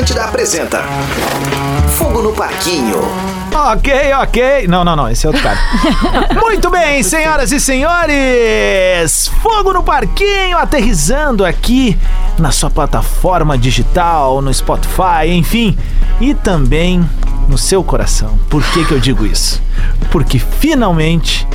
Atlântida apresenta Fogo no Parquinho. Ok, ok. Não, não, não, esse é outro cara. Muito bem, senhoras e senhores! Fogo no Parquinho aterrizando aqui na sua plataforma digital, no Spotify, enfim, e também no seu coração. Por que, que eu digo isso? Porque finalmente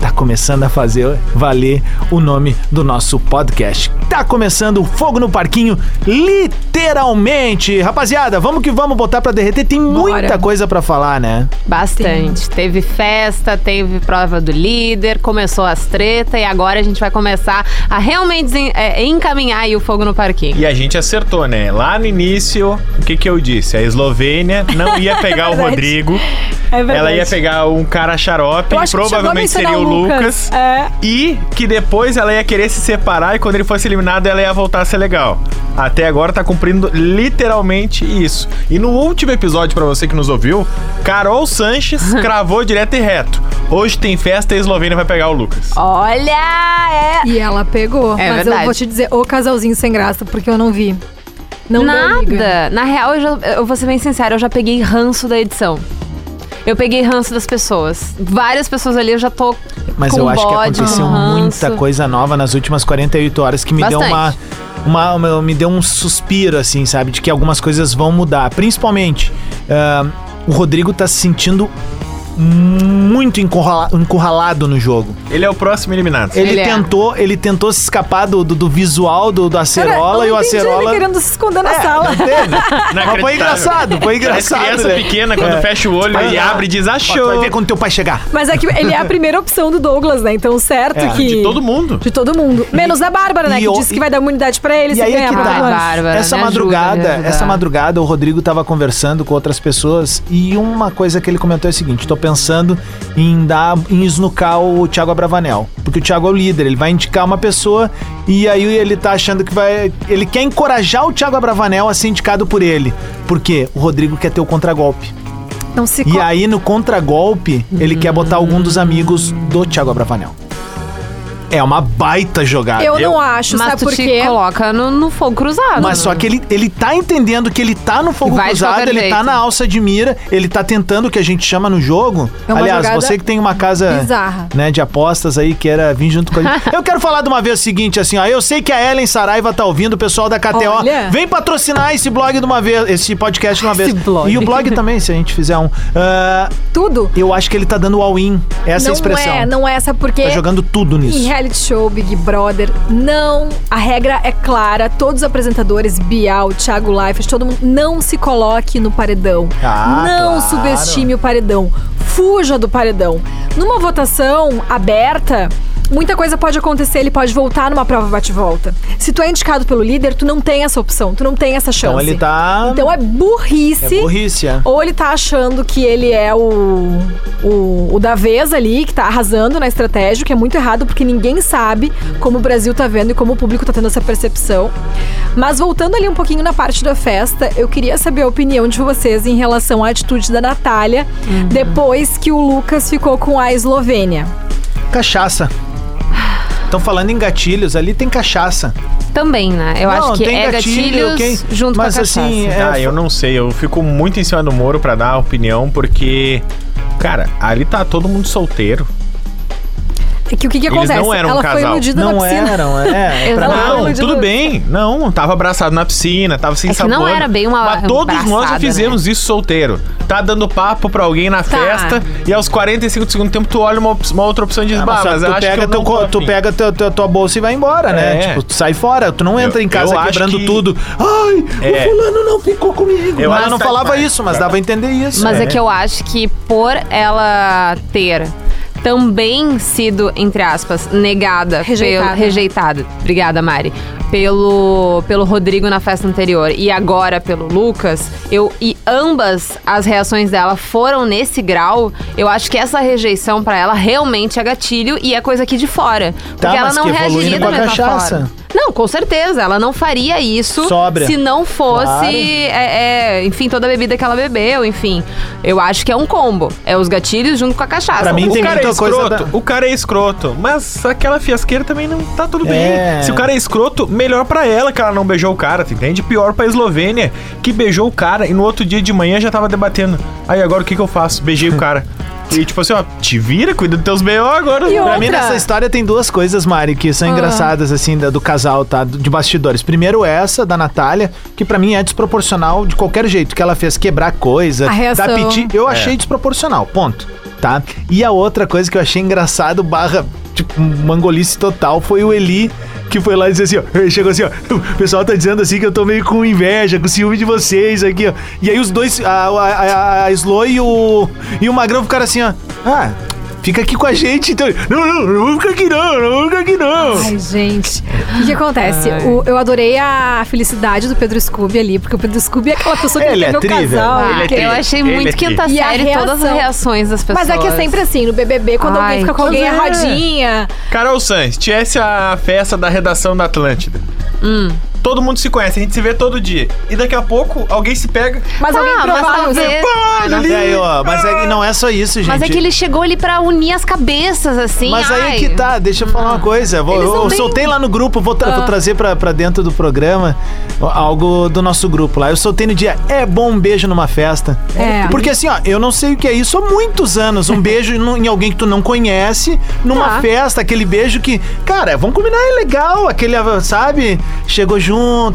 tá começando a fazer valer o nome do nosso podcast. Tá começando o Fogo no Parquinho, literalmente. Rapaziada, vamos que vamos botar pra derreter. Tem muita Bora. coisa pra falar, né? Bastante. Teve festa, teve prova do líder, começou as tretas e agora a gente vai começar a realmente é, encaminhar aí o fogo no parquinho. E a gente acertou, né? Lá no início, o que que eu disse? A Eslovênia não ia pegar o verdade. Rodrigo. É verdade. Ela ia pegar um cara xarope, provavelmente seria o Lucas. É. E que depois ela ia querer se separar e quando ele fosse eliminado ela ia voltar a ser legal. Até agora tá cumprindo literalmente isso. E no último episódio, pra você que nos ouviu, Carol Sanches cravou direto e reto. Hoje tem festa e a Eslovênia vai pegar o Lucas. Olha, é. E ela pegou. É mas verdade. eu vou te dizer, o casalzinho sem graça, porque eu não vi. Não. Nada. Na real, eu, já, eu vou ser bem sincera, eu já peguei ranço da edição. Eu peguei ranço das pessoas. Várias pessoas ali eu já tô. Mas com eu acho que bode, aconteceu ranço. muita coisa nova nas últimas 48 horas que me deu uma, Bastante. uma, uma- me deu um suspiro assim, sabe, de que algumas coisas vão mudar. Principalmente, ah, o Rodrigo tá se sentindo muito encurrala- encurralado no jogo. Ele é o próximo eliminado. Ele, Ele é. tentou, ele tentou se escapar do, do, do visual do, do Cara, Acerola eu e o Acerola ele querendo se esconder na sala. Mas foi engraçado, foi engraçado. As criança né? pequena, quando É. fecha o olho e lá. abre e diz, achou. vai ver quando teu pai chegar. Mas é que ele é a primeira opção do Douglas, né? Então, certo É, que... de todo mundo. De todo mundo. Menos da Bárbara, né? e Que o- disse que vai dar imunidade pra ele E se aí é ganhar que a tá. Bárbara, essa ajuda, madrugada, ajuda. essa madrugada o Rodrigo tava conversando com outras pessoas e uma coisa que ele comentou é o seguinte: tô pensando em dar em esnucar o Thiago Abravanel, porque o Thiago é o líder, ele vai indicar uma pessoa e aí ele tá achando que vai, ele quer encorajar o Thiago Abravanel a ser indicado por ele, porque o Rodrigo quer ter o contragolpe. Não se E co- aí no contragolpe, ele quer botar algum dos amigos do Thiago Abravanel. É uma baita jogada. Eu não acho, Mas sabe tu por te quê? coloca no, no fogo cruzado. Mas só que ele, ele tá entendendo que ele tá no fogo Vai de cruzado, qualquer ele tá jeito. na alça de mira, ele tá tentando o que a gente chama no jogo. É uma Aliás, jogada você que tem uma casa bizarra. né, de apostas aí, que era vir junto com a gente. Eu quero falar de uma vez o seguinte, assim, ó. Eu sei que a Ellen Saraiva tá ouvindo, o pessoal da KTO. Olha. Vem patrocinar esse blog de uma vez, esse podcast de uma vez. blog. E o blog também, se a gente fizer um. Ah, Tudo. eu acho que ele tá dando all-in. Essa é a não expressão. é, não é, sabe por quê? Tá jogando tudo Em nisso. Reality show, Big Brother, não. A regra é clara. Todos os apresentadores, Bial, Thiago Leifert, todo mundo, não se coloque no paredão. Ah, não claro. subestime o paredão. Fuja do paredão. Numa votação aberta. Muita coisa pode acontecer, ele pode voltar numa prova bate-volta. Se tu é indicado pelo líder, tu não tem essa opção, tu não tem essa chance. Então ele tá. Então é burrice. É burrice, é. Ou ele tá achando que ele é o, o, o da vez ali, que tá arrasando na estratégia, o que é muito errado, porque ninguém sabe como o Brasil tá vendo e como o público tá tendo essa percepção. Mas voltando ali um pouquinho na parte da festa, eu queria saber a opinião de vocês em relação à atitude da Natália depois que o Lucas ficou com a Eslovênia. Cachaça. Estão falando em gatilhos, ali tem cachaça. Também, né? Eu Não, acho que tem é gatilho, gatilhos quem- junto mas com a cachaça. assim, é- Ah, eu não sei, eu fico muito em cima do muro pra dar opinião, porque, cara, ali tá todo mundo solteiro. É que o que, que Eles acontece? não eram um Ela foi casal. iludida na Não piscina. eram, é. Foi Não, iludida tudo na bem. Não, tava abraçado na piscina, tava sem É sabor. não era bem uma Mas todos nós já abraçada, fizemos isso solteiro. Tá dando papo pra alguém na Tá. festa e aos 45 do segundo tempo tu olha uma, uma outra opção e diz, Ah, mas tu pega, eu teu, tu pega teu, teu- tua bolsa e vai embora, né? É. Tipo, tu sai fora, tu não entra Eu- em casa quebrando que- tudo. Ai, É. o fulano não ficou comigo. Eu Mas ela não que- falava mas- isso, mas dava a entender isso. Mas é. que eu acho que por ela ter também sido, entre aspas, negada, Rejeitada. Pelo, rejeitada. Obrigada, Mari. Pelo, pelo Rodrigo na festa anterior e agora pelo Lucas, eu e ambas as reações dela foram nesse grau, eu acho que essa rejeição pra ela realmente é gatilho e é coisa aqui de fora. Porque Tá, ela mas não reagiria com da a mesma cachaça. forma. Não, com certeza. Ela não faria isso Sóbria. se não fosse, Claro. é, é, enfim, toda a bebida que ela bebeu, enfim. Eu acho que é um combo. É os gatilhos junto com a cachaça. Pra mim O tem cara é muita coisa escroto, da- o cara é escroto, mas aquela fiasqueira também não tá tudo bem. É. Se o cara é escroto, melhor pra ela que ela não beijou o cara, tu entende? Pior pra Eslovênia, que beijou o cara e no outro dia de manhã já tava debatendo. Aí agora o que que eu faço? Beijei o cara. E tipo assim, ó, te vira, cuida dos teus B.O. agora. E Pra mim, Outra. nessa história tem duas coisas, Mari, que são Ah. engraçadas, assim, da- do casal, tá? De bastidores. Primeiro, essa da Natália, que pra mim é desproporcional de qualquer jeito, que ela fez quebrar coisa, A reação. dar piti. Eu É. achei desproporcional, ponto. Tá? E a outra coisa que eu achei engraçado, barra, tipo, mangolice total, foi o Eli. Que foi lá e disse assim, ó. Chegou assim, ó. O pessoal tá dizendo assim que eu tô meio com inveja, com ciúme de vocês aqui, ó. E aí os dois, a, a, a, a Slo e o, e o Magrão ficaram assim, ó. Ah, fica aqui com a gente. Então, não, não, não vou ficar aqui não, não vou ficar aqui não. Ai, gente. O que, que acontece? O- eu adorei a felicidade do Pedro Scooby ali, porque o Pedro Scooby é aquela pessoa que Ele é o trivial. casal. Ele é Eu achei Ele muito é quinta E série todas as reação. reações das pessoas. Mas é que é sempre assim, no BBB, quando Ai, alguém fica com alguém, é pois é. rodinha. Carol Sanz, tivesse a festa da redação da Atlântida. Hum. Todo mundo se conhece, a gente se vê todo dia. E daqui a pouco alguém se pega. Mas alguém Ah, mas provável. Olha ali. Aí, ó, mas é, que não é só isso, gente. Mas é que ele chegou ali pra unir as cabeças, assim. Mas aí ai. que tá, deixa eu falar uma coisa. Vou- eu bem- soltei lá no grupo, vou, tra- vou Ah. trazer pra, pra dentro do programa algo do nosso grupo lá. Eu soltei no dia É bom um beijo numa festa. É. Porque assim, ó, eu não sei o que é isso há muitos anos. Um beijo em alguém que tu não conhece, numa Tá. festa, aquele beijo que, cara, vamos combinar, é legal. Aquele, sabe? Chegou junto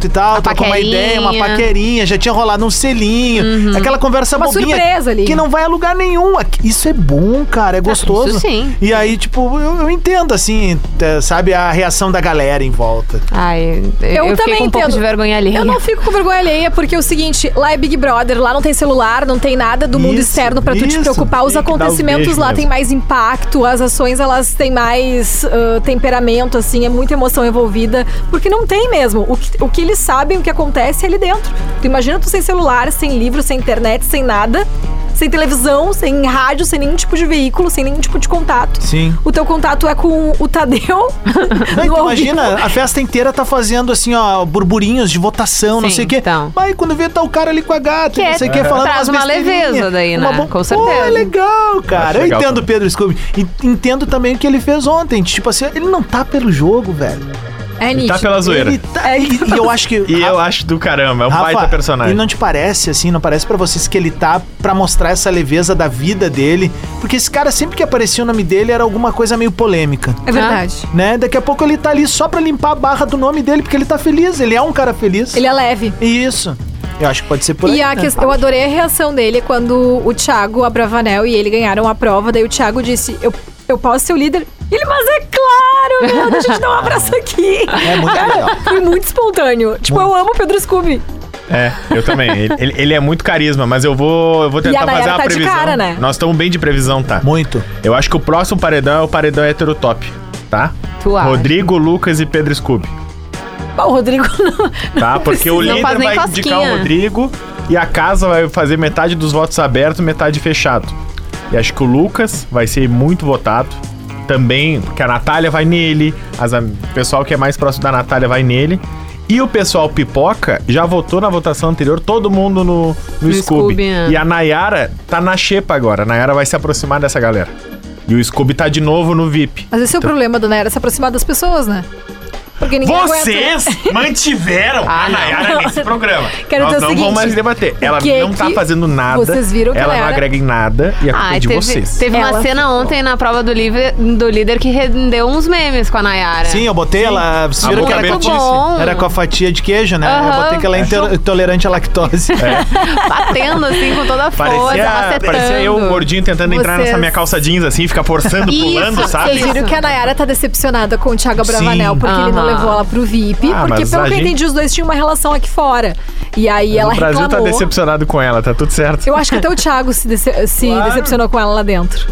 e tal, trocou uma ideia, uma paquerinha. já tinha rolado um selinho. Aquela conversa Uma bobinha. surpresa ali. Que não vai a lugar nenhum. Isso é bom, cara, é gostoso. isso sim. E aí, tipo, eu, eu entendo, assim, é, sabe, a reação da galera em volta. Ai, eu, Eu, também com um pouco entendo. de vergonha alheia. Eu não fico com vergonha alheia, porque é o seguinte, lá é Big Brother, lá não tem celular, não tem nada do mundo Isso, externo pra tu te preocupar. Os acontecimentos beijos lá têm mais impacto, as ações elas têm mais ah, temperamento, assim, é muita emoção envolvida, porque não tem mesmo. O o que eles sabem, o que acontece é ali dentro. Tu imagina tu sem celular, sem livro, sem internet, sem nada, sem televisão, sem rádio, sem nenhum tipo de veículo, sem nenhum tipo de contato. Sim. O teu contato é com o Tadeu. Não, imagina, a festa inteira tá fazendo assim, ó, burburinhos de votação, não Sim, sei o quê. então. Mas quando vê, tá o cara ali com a gata, Que não sei o quê, falando traz umas uma leveza daí, né? bo- Com Pô, certeza. é legal, cara. Eu entendo o. Pedro Scooby. E entendo também o que ele fez ontem. Tipo assim, ele não tá pelo jogo, velho. É Tá nítido. pela zoeira. Ele tá, e, e eu acho que... E eu acho do caramba, é um baita personagem. E não te parece, assim, não parece pra vocês que ele tá pra mostrar essa leveza da vida dele? Porque esse cara, sempre que aparecia o nome dele, era alguma coisa meio polêmica. É verdade. Né? Daqui a pouco ele tá ali só pra limpar a barra do nome dele, porque ele tá feliz, ele é um cara feliz. Ele é leve. Isso. Eu acho que pode ser por aí. E a né? eu adorei a reação dele quando o Thiago Abravanel e ele ganharam a prova. Daí o Thiago disse: Eu, eu posso ser o líder? Ele, mas é claro, meu, deixa eu te dar um abraço aqui. É muito legal. Foi muito espontâneo. Tipo, eu amo o Pedro Scooby. É, eu também. Ele, ele- ele é muito carisma, mas eu vou, eu vou tentar a fazer uma tá de previsão. cara, né? Nós estamos bem de previsão, tá? Muito. Eu acho que o próximo paredão é o paredão heterotop, tá? Tu acha? Rodrigo, Lucas e Pedro Scooby, Bom, o Rodrigo não. tá? Porque o líder vai cosquinha. indicar o Rodrigo e a casa vai fazer metade dos votos abertos, metade fechado. E acho que o Lucas vai ser muito votado. Também, porque a Natália vai nele, as, o pessoal que é mais próximo da Natália vai nele. E o pessoal pipoca já votou na votação anterior, todo mundo no, no, No Scooby. Scooby, é. E a Nayara tá na xepa agora. A Nayara vai se aproximar dessa galera. E o Scooby tá de novo no VIP. Mas esse é o problema do Nera, se aproximar das pessoas, né? Porque ninguém Vocês mantiveram Ah, a não. Nayara nesse programa. Quero Nós não seguinte, vamos mais debater. Ela que não tá fazendo nada. vocês viram que ela ela não agrega em nada e a culpa é Ai, de teve, vocês. teve uma Ela cena ontem na prova do, líder, do líder que rendeu uns memes com a Nayara. Sim, eu botei ela. Vocês viram que com, bom. era com a fatia de queijo, né? Eu botei que ela é intolerante à lactose. Batendo assim com toda a força, Parecia, macetando. parecia eu, gordinho, tentando entrar Vocês- nessa minha calça jeans, assim, ficar forçando, Isso, pulando, sabe? Vocês viram que a Nayara tá decepcionada com o Thiago Abravanel Sim. porque ele não Aham. Levou ela pro VIP. Ah, porque, mas pelo que eu gente- entendi, os dois tinham uma relação aqui fora. E aí ela o Brasil reclamou. tá decepcionado com ela, tá tudo certo. Eu acho que até o Thiago se, dece- se Claro. decepcionou com ela lá dentro.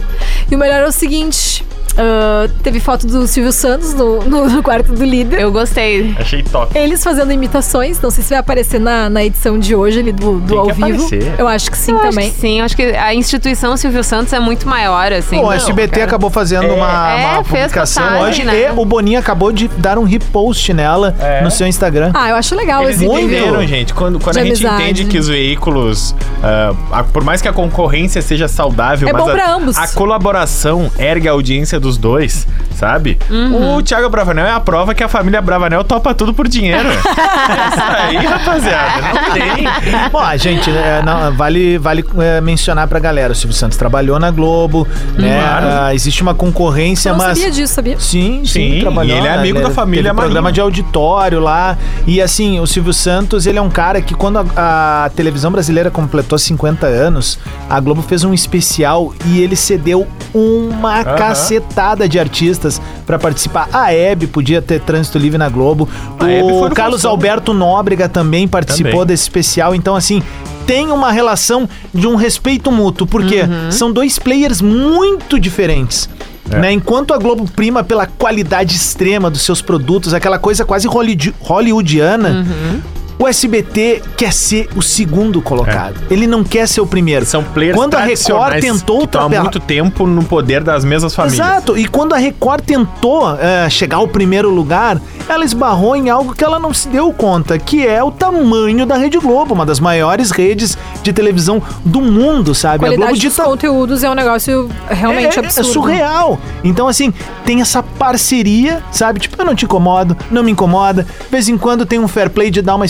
E o melhor é o seguinte: ah, teve foto do Silvio Santos no, no- no quarto do líder. Eu gostei. Achei top. Eles fazendo imitações, não sei se vai aparecer na, na edição de hoje ali do, do Tem ao vivo. aparecer. Eu acho que sim Eu acho também. que sim, acho que a instituição Silvio Santos é muito maior, assim. Pô, o Não, SBT cara. acabou fazendo É, uma, é, uma fez publicação postagem, hoje né? e o Boninho acabou de dar um repost nela É. no seu Instagram. Ah, eu acho legal Eles esse entenderam, gente. Quando, quando De a gente amizade. entende que os veículos, ah, a- por mais que a concorrência seja saudável, É mas bom a, pra ambos. a colaboração ergue a audiência dos dois, sabe? Uhum. O Thiago Bravanel é a prova que a família Bravanel topa tudo por dinheiro. é isso aí, rapaziada. Não tem. Bom, gente, é, não, vale, vale é, mencionar pra galera, o Silvio Santos trabalhou na Globo, né? Claro. Ah, existe uma concorrência, Eu não mas... sabia disso, sabia? Sim, sim, Sim, trabalhou. e ele é né? amigo da família teve programa de auditório lá. E assim, o Silvio Santos, ele é um cara que quando a, a televisão brasileira completou 50 anos, a Globo fez um especial e ele cedeu uma Aham. cacetada de artistas pra participar. A Hebe podia ter trânsito livre na Globo. O Carlos Faustão. Alberto Nóbrega também participou Também. desse especial. Então, assim, tem uma relação de um respeito mútuo, porque Uhum. são dois players muito diferentes. É. Né? Enquanto a Globo prima pela qualidade extrema dos seus produtos, aquela coisa quase hollywood- hollywoodiana, Uhum. O SBT quer ser o segundo colocado. Ele não quer ser o primeiro. É. São players Quando a Record tentou que estão há ultrapassar- muito tempo no poder das mesmas famílias. Exato, e quando a Record tentou é, chegar ao primeiro lugar, ela esbarrou em algo que ela não se deu conta, que é o tamanho da Rede Globo, uma das maiores redes de televisão do mundo, sabe? A a Globo qualidade dos conteúdos é um negócio realmente é, é absurdo. surreal. Então, assim, tem essa parceria, sabe? Tipo, eu não te incomodo, não me incomoda. De vez em quando tem um fair play de dar uma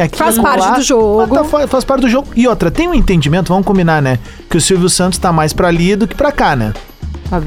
aqui. Faz parte lá. do jogo. Tá- faz, faz parte do jogo. E outra, tem um entendimento, vamos combinar, né? Que o Silvio Santos tá mais pra ali do que pra cá, né?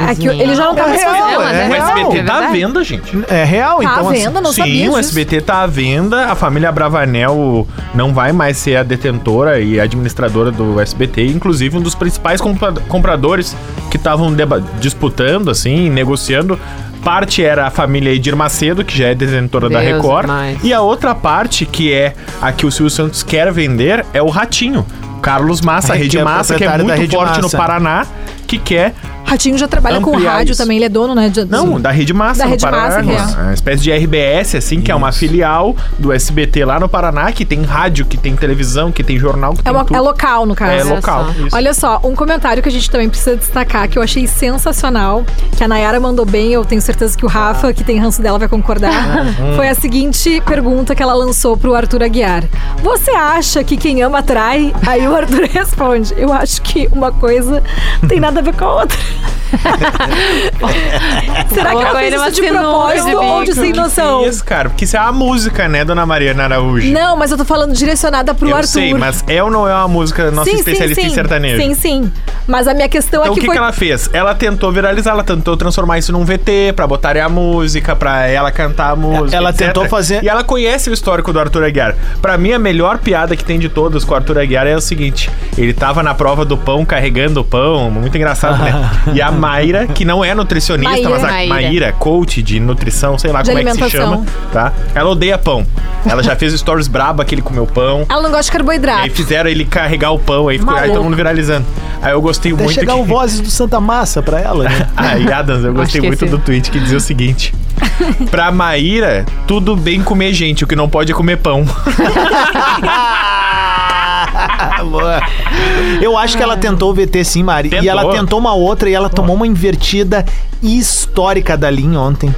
É que ele já não tá É mais real, fazendo. é O real. SBT tá à venda, gente. É real, Tá então. à assim, venda, não Sim, sabia o disso. SBT tá à venda. A família Bravanel não vai mais ser a detentora e administradora do SBT. Inclusive, um dos principais compra- compradores que estavam disputando, assim, negociando. Parte era a família Edir Macedo, que já é detentora da Deus Record. mais. E a outra parte, que é a que o Silvio Santos quer vender, é o Ratinho. Carlos Massa, A Rede Rede é Massa, que é da muito forte no Massa. Paraná, que quer Ratinho já trabalha com rádio isso. também, ele é dono, né? de- não, da Rede Massa Da no Rede Paraná. Massa, que é. Uma espécie de RBS, assim, que é uma filial do SBT lá no Paraná, que tem rádio, que tem televisão, que tem jornal, que É, tem uma- tudo. é local, no caso. É local. só. isso. Olha só, um comentário que a gente também precisa destacar, que eu achei sensacional, que a Nayara mandou bem, eu tenho certeza que o Rafa, que tem ranço dela, vai concordar. Foi a seguinte pergunta que ela lançou pro Arthur Aguiar. Você acha que quem ama atrai? Aí o Arthur responde, eu acho que uma coisa tem nada a ver com a outra. Será que ela fez isso uma de propósito de ou de sem noção? Isso, cara, porque isso é a música, né, dona Mariana Araújo? Não, mas eu tô falando direcionada pro Eu Arthur. sei, mas é ou não é uma música nossa especialista em sertanejo? Sim, sim. Mas a minha questão Então é o que que, foi que ela fez? Ela tentou viralizar, ela tentou transformar isso num VT pra botarem a música, pra ela cantar a música. Ela etc. tentou fazer- E ela conhece o histórico do Arthur Aguiar. Pra mim, a melhor piada que tem de todas com o Arthur Aguiar é o seguinte: ele tava na prova do pão carregando o pão, muito engraçado, né? E a Mayra, que não é nutricionista, Maíra. mas a Maíra. Maíra, coach de nutrição, sei lá De como é que se chama, tá? Ela odeia pão. Ela já fez stories braba que ele comeu pão. Ela não gosta de E aí carboidrato. fizeram ele carregar o pão, aí ficou aí todo mundo viralizando. Aí eu gostei Até muito chegar que... o Vozes do Santa Massa pra ela, né? Aí, Adams, eu gostei muito do tweet que dizia o seguinte: Pra Maíra, tudo bem comer gente, o que não pode é comer pão. Boa. Eu acho que ela tentou o VT sim, Mari. Tentou. E ela tentou uma outra e ela tomou uma invertida histórica da linha ontem.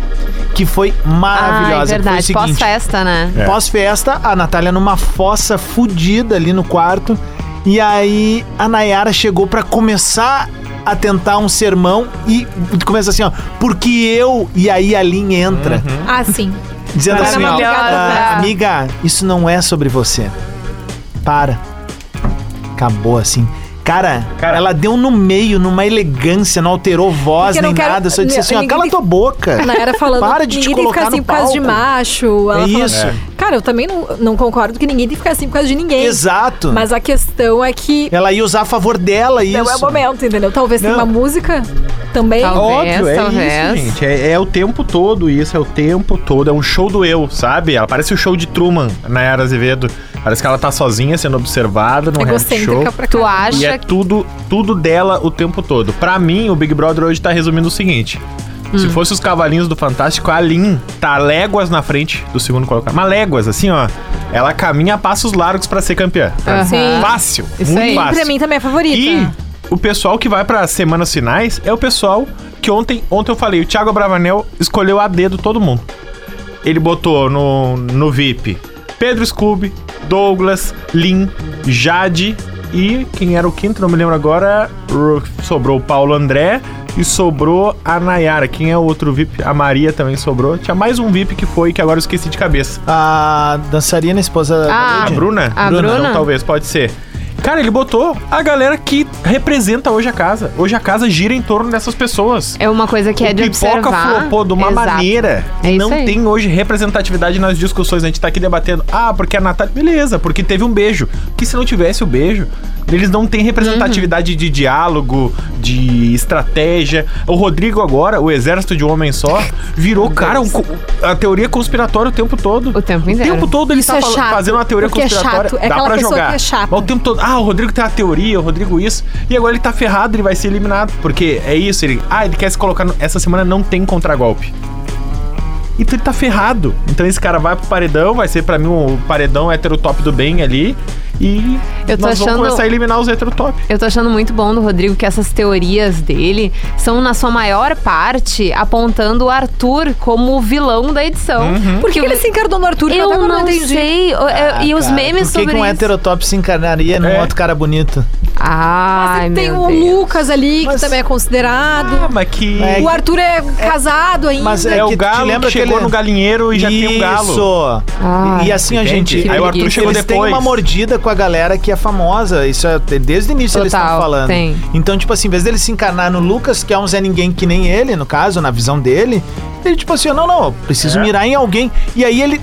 Que foi Ah, maravilhosa. é foi o verdade. Pós-festa, né? É. Pós-festa, a Natália numa fossa fudida ali no quarto. E aí a Nayara chegou pra começar a tentar um sermão e começa assim, ó, porque eu. E aí a linha entra. Ah, sim. Dizendo Era assim, ó, maravilhosa. "Ah, amiga, isso não é sobre você. Para. Acabou assim. Cara, Cara. ela deu no meio, numa elegância, não alterou voz nem quero- nada. Só disse assim, ó, cala tua boca. A Nayara falando Para de te ninguém tem que colocar ficar assim no por causa de macho. Ela É isso. Cara, eu também não, não concordo que ninguém tem que ficar assim por causa de ninguém. Exato. Mas a questão é que Ela ia usar a favor dela isso. não é o momento, entendeu? Talvez tenha Não. uma música também. Talvez. Óbvio, é talvez. isso, gente. É, é o tempo todo isso, é o tempo todo. É um show do eu, sabe? Ela parece o show de Truman, na Era Azevedo. Parece que ela tá sozinha sendo observada no reality show. Pra Tu cá. E é acha tudo, tudo dela o tempo todo. Pra mim, o Big Brother hoje tá resumindo o seguinte: Se fosse os cavalinhos do Fantástico, a Lin tá léguas na frente do segundo colocado. Mas léguas, assim, ó. Ela caminha a passos largos pra ser campeã. Aham. Sim. Fácil. Isso muito aí. fácil. Pra mim também é favorita. E o pessoal que vai para semanas finais é o pessoal que ontem, ontem eu falei, o Thiago Bravanel escolheu a dedo todo mundo. Ele botou no, no VIP Pedro Scooby, Douglas, Lin, Jade e quem era o quinto, não me lembro agora, ro- sobrou o Paulo André e sobrou a Nayara. Quem é o outro VIP? A Maria também sobrou. Tinha mais um VIP que foi, que agora eu esqueci de cabeça. A dançarina, esposa da Ah, A Lady. Bruna? A Bruna? Não, talvez, pode ser. Cara, ele botou a galera que representa hoje a casa. Hoje a casa gira em torno dessas pessoas. É uma coisa que é o de pipoca observar. flopou de uma Exato. maneira. É isso não aí. tem hoje representatividade nas discussões. A gente tá aqui debatendo. Ah, porque a Natália. Beleza, porque teve um beijo. Que se não tivesse o beijo, eles não têm representatividade Uhum. de diálogo, de estratégia. O Rodrigo agora, o exército de um homem só, virou, cara, um a teoria conspiratória o tempo todo. O tempo inteiro. O tempo todo ele Isso tá é chato, fazendo uma teoria é conspiratória. chato, é Dá pra jogar. é chata. Mas o tempo todo, ah, o Rodrigo tem uma teoria, o Rodrigo isso. E agora ele tá ferrado, ele vai ser eliminado. Porque é isso, ele. Ah, ele quer se colocar. No, essa semana não tem contragolpe. Então ele tá ferrado. Então esse cara vai pro paredão, vai ser pra mim o paredão heterotop do bem ali. E Eu tô nós vamos achando- começar a eliminar os heterotop. Eu tô achando muito bom do Rodrigo que essas teorias dele são, na sua maior parte, apontando o Arthur como o vilão da edição. Uhum. Por que, que ele se encarnou no Arthur? Que Eu agora não entendi. sei. Eu- eu- e os Cara, memes Por que, sobre que um isso. heterotop se encarnaria num É. outro cara bonito? Ai, Mas tem meu o Deus. Lucas ali, Mas- que também é considerado. Ah, mas que. É o Arthur é casado ainda. Mas é, é o que galo lembra que chegou aquele- no galinheiro e já tem um galo. Isso. Ai, e, e assim, a gente. Aí o Arthur Eles chegou eles têm depois. uma mordida com a galera que é famosa. Isso é desde o início eles Total, estão falando. tem. Então, tipo assim, em vez dele se encarnar no Lucas, que é um Zé Ninguém que nem ele, no caso, na visão dele, ele, tipo assim, não, não, eu preciso É. mirar em alguém. E aí ele.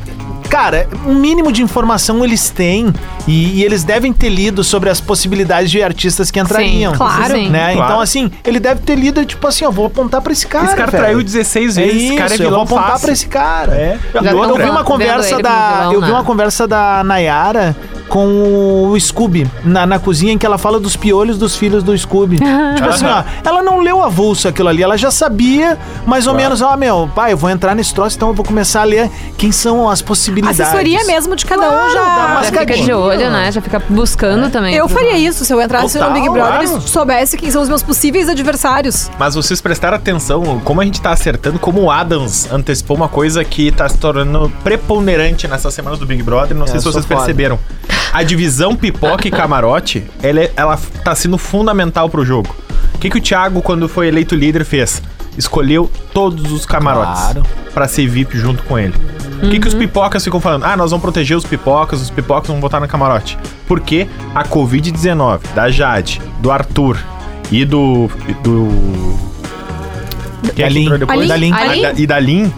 Cara, um mínimo de informação eles têm e, e eles devem ter lido sobre as possibilidades de artistas que entrariam. Sim, Claro. Né? Claro. Então, assim, ele deve ter lido, tipo assim, eu vou apontar pra esse cara. esse cara velho. traiu 16 É vezes. isso, esse cara é eu vou vilão apontar fácil. pra esse cara. É. Eu, eu tão vi uma conversa da. vilão, eu vi né? uma conversa da Nayara com o Scooby na, na cozinha em que ela fala dos piolhos dos filhos do Scooby. tipo assim, ó, ela não leu avulso aquilo ali, ela já sabia mais ou menos, ó, meu, pai, eu vou entrar nesse troço, então eu vou começar a ler quem são as possibilidades. Assessoria mesmo de cada Claro, um já. Já fica de olho, né? Já fica buscando também. Eu faria isso se eu entrasse Total, no Big Brother claro. e soubesse quem são os meus possíveis adversários. Mas vocês prestaram atenção como a gente tá acertando, como o Adams antecipou uma coisa que tá se tornando preponderante nessas semanas do Big Brother. Não sei É, se sou vocês foda. perceberam. A divisão pipoca e camarote, ela, é- ela tá sendo fundamental pro jogo. O que, que o Thiago, quando foi eleito líder, fez? Escolheu todos os camarotes Claro. pra ser VIP junto com ele. O que, que os pipocas ficam falando? Ah, nós vamos proteger os pipocas, os pipocas vão botar no camarote. Porque a Covid-19 da Jade, do Arthur e do. do quem é que Lin. entrou depois? Ali? Da Lin. Ali? A da- E da Lin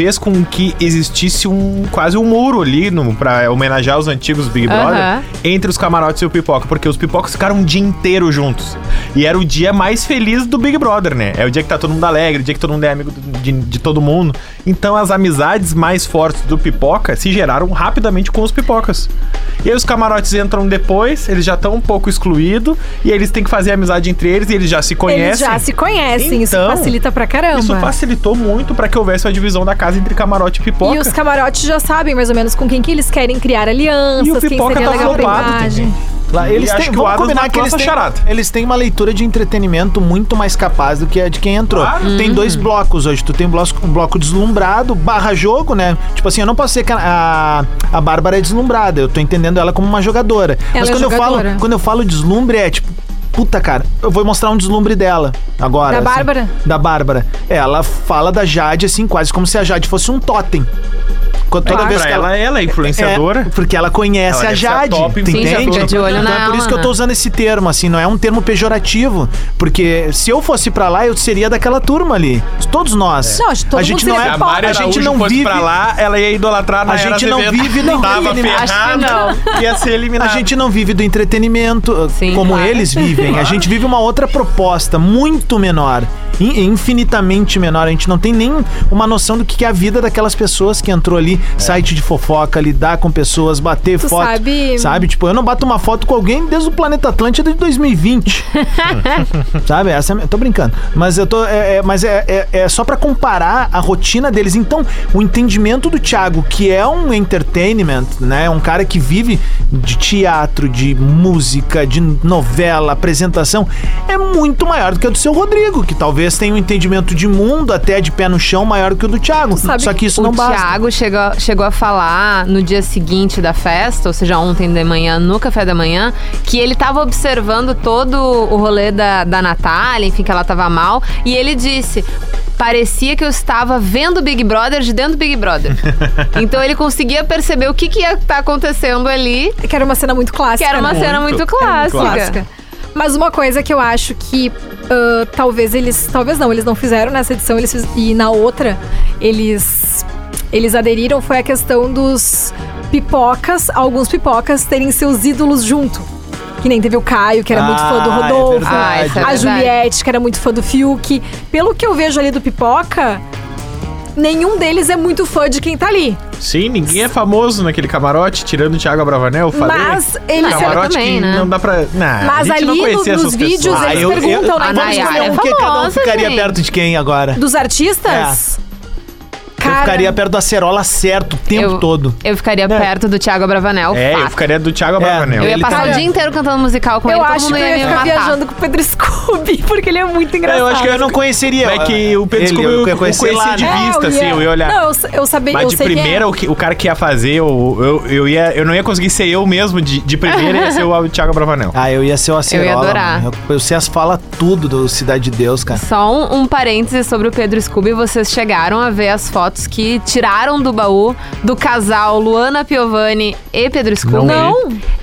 fez com que existisse um quase um muro ali no, pra homenagear os antigos Big Brother entre os camarotes e o pipoca, porque os pipocas ficaram um dia inteiro juntos. E era o dia mais feliz do Big Brother, né? É o dia que tá todo mundo alegre, o dia que todo mundo é amigo de, de todo mundo. Então as amizades mais fortes do pipoca se geraram rapidamente com os pipocas. E aí os camarotes entram depois, eles já estão um pouco excluídos, e aí eles têm que fazer amizade entre eles, e eles já se conhecem. Eles já se conhecem, isso Então, facilita pra caramba. Isso facilitou muito pra que houvesse uma divisão da casa entre camarote e pipoca. E os camarotes já sabem mais ou menos com quem que eles querem criar alianças, E o quem Pipoca seria tá legal pra imagem. também. Lá, E eles acho têm, que vamos combinar que eles têm, eles têm uma leitura de entretenimento muito mais capaz do que a de quem entrou. Claro. Tem dois blocos hoje. Tu tem um bloco, um bloco deslumbrado, barra jogo, né? Tipo assim, eu não posso dizer que a, a, a Bárbara é deslumbrada. Eu tô entendendo ela como uma jogadora. Ela Mas é quando eu falo, jogadora. quando eu falo deslumbre, é tipo. Puta, cara, eu vou mostrar um deslumbre dela agora. Da assim. Bárbara? Da Bárbara. Ela fala da Jade, assim, quase como se a Jade fosse um totem. Toda Ah, vez que ela, ela é influenciadora. é, porque ela conhece Ela a a Jade, top tu Sim, entende? fica de olho então é por isso que eu tô usando esse termo, assim, não é um termo pejorativo, porque se eu fosse pra lá, eu seria daquela turma ali. Todos nós. Não, acho que todo a mundo gente não seria é, Se a Mari a gente não fosse vive pra lá, ela ia idolatrar na A gente não vive nem Tava ferrada, acho que ia ser a eliminada. gente não vive do entretenimento Sim, como claro. eles vivem. A gente vive uma outra proposta, muito menor. in- Infinitamente menor. A gente não tem nem uma noção do que é a vida daquelas pessoas que entrou ali, site de fofoca, lidar com pessoas, bater Tu foto. sabe- Sabe? Tipo, eu não bato uma foto com alguém desde o planeta Atlântida de 2020. Sabe? Essa é, tô brincando. Mas eu tô. É, é- mas é, é, é só pra comparar a rotina deles. Então, o entendimento do Thiago, que é um entertainment, né? Um cara que vive de teatro, de música, de novela, apresentação, é muito maior do que o do seu Rodrigo, que talvez tenha um entendimento de mundo até de pé no chão maior que o do Thiago. sabe Só que isso o não basta. Thiago chegou, chegou a falar no dia seguinte da festa, ou seja, ontem de manhã, no café da manhã, que ele tava observando todo o rolê da, da Natália, enfim, que ela tava mal, e ele disse. Parecia que eu estava vendo o Big Brother de dentro do Big Brother. então ele conseguia perceber o que, que ia estar acontecendo ali, Que era uma cena muito clássica. que era uma né? cena muito Muito clássica. clássica. Mas uma coisa que eu acho que ah, talvez eles. Talvez não, eles não fizeram nessa edição, eles fiz- e na outra eles. Eles aderiram foi a questão dos pipocas, alguns pipocas terem seus ídolos junto. Que nem teve o Caio, que era muito fã do Ah, é Rodolfo. verdade. Ah, é a verdade. Juliette, que era muito fã do Fiuk. Pelo que eu vejo ali do Pipoca, nenhum deles é muito fã de quem tá ali. Sim, ninguém é famoso naquele camarote, tirando o Thiago Abravanel, eu falei. Mas eles. Não, camarote também, que né? não dá pra. Nah, Mas a gente não ali no- nos vídeos pessoas. eles perguntam, né? A Vamos escolher Nayara um é que cada um famosa, ficaria gente. perto de quem agora? Dos artistas? Eu ficaria perto da Cerola certo o tempo eu, todo. Eu ficaria perto do Thiago Abravanel. É, eu fato. ficaria do Thiago Abravanel. Eu ia Ele passar tá- o dia inteiro cantando musical com Eu ele, todo acho que eu ia ia ficar matar. viajando com o Pedro Scooby, porque ele é muito engraçado. eu acho que Eu não conheceria. É que o Pedro ele, Scooby eu eu, ia eu conhecer conhecia lá, de né? vista, É, assim, eu ia olhar. Não, eu, eu sabia, Mas eu de sei quem é. primeira, o, que- o cara que ia fazer, eu, eu, eu, ia, eu não ia conseguir ser eu mesmo. De, de primeira ia ser o Thiago Abravanel. Ah, eu ia ser o Acerola. Eu ia adorar. mano. Eu, eu sei as falas tudo do Cidade de Deus, cara. Só um, um parêntese sobre o Pedro Scooby. Vocês chegaram a ver as fotos que tiraram do baú do casal Luana Piovani e Pedro Scooby? Não.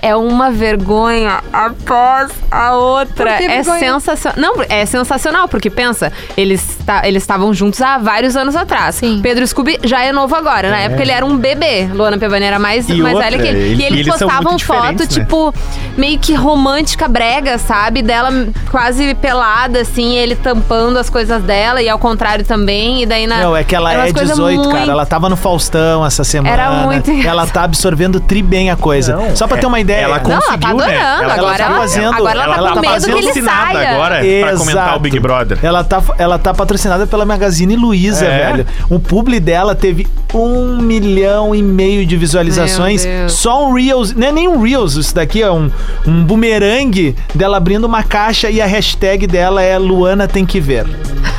É uma vergonha após a outra. Por que É vergonha? sensacional. Não, é sensacional, porque pensa, eles eles estavam juntos há vários anos atrás. Sim. Pedro Scooby já é novo agora. Na época ele era um bebê. Luana Piovani era mais, E mais outra, velha que ele. ele- E eles eles postavam foto, né? tipo, meio que romântica brega, sabe? Dela quase pelada, assim, ele tampando as coisas dela, e ao contrário também. E daí na. Não, é que ela é umas coisas 18, muito- cara. Ela tava no Faustão essa semana. Era muito Ela tá absorvendo tri bem a coisa. Não, Só pra é- ter uma ideia. ela Não, ela tá conseguiu, né? adorando. Ela agora, tá ela, fazendo- agora ela, ela tá tá com medo que fazendo ele patrocinada saia. agora pra comentar o Big Brother. Ela tá, ela tá patrocinada pela Magazine Luiza, É. velho. O publi dela teve um milhão e meio de visualizações. Só um Reels. Não é nem um Reels, isso daqui é um, um bumerangue dela abrindo uma caixa e a hashtag dela é Luana tem que ver.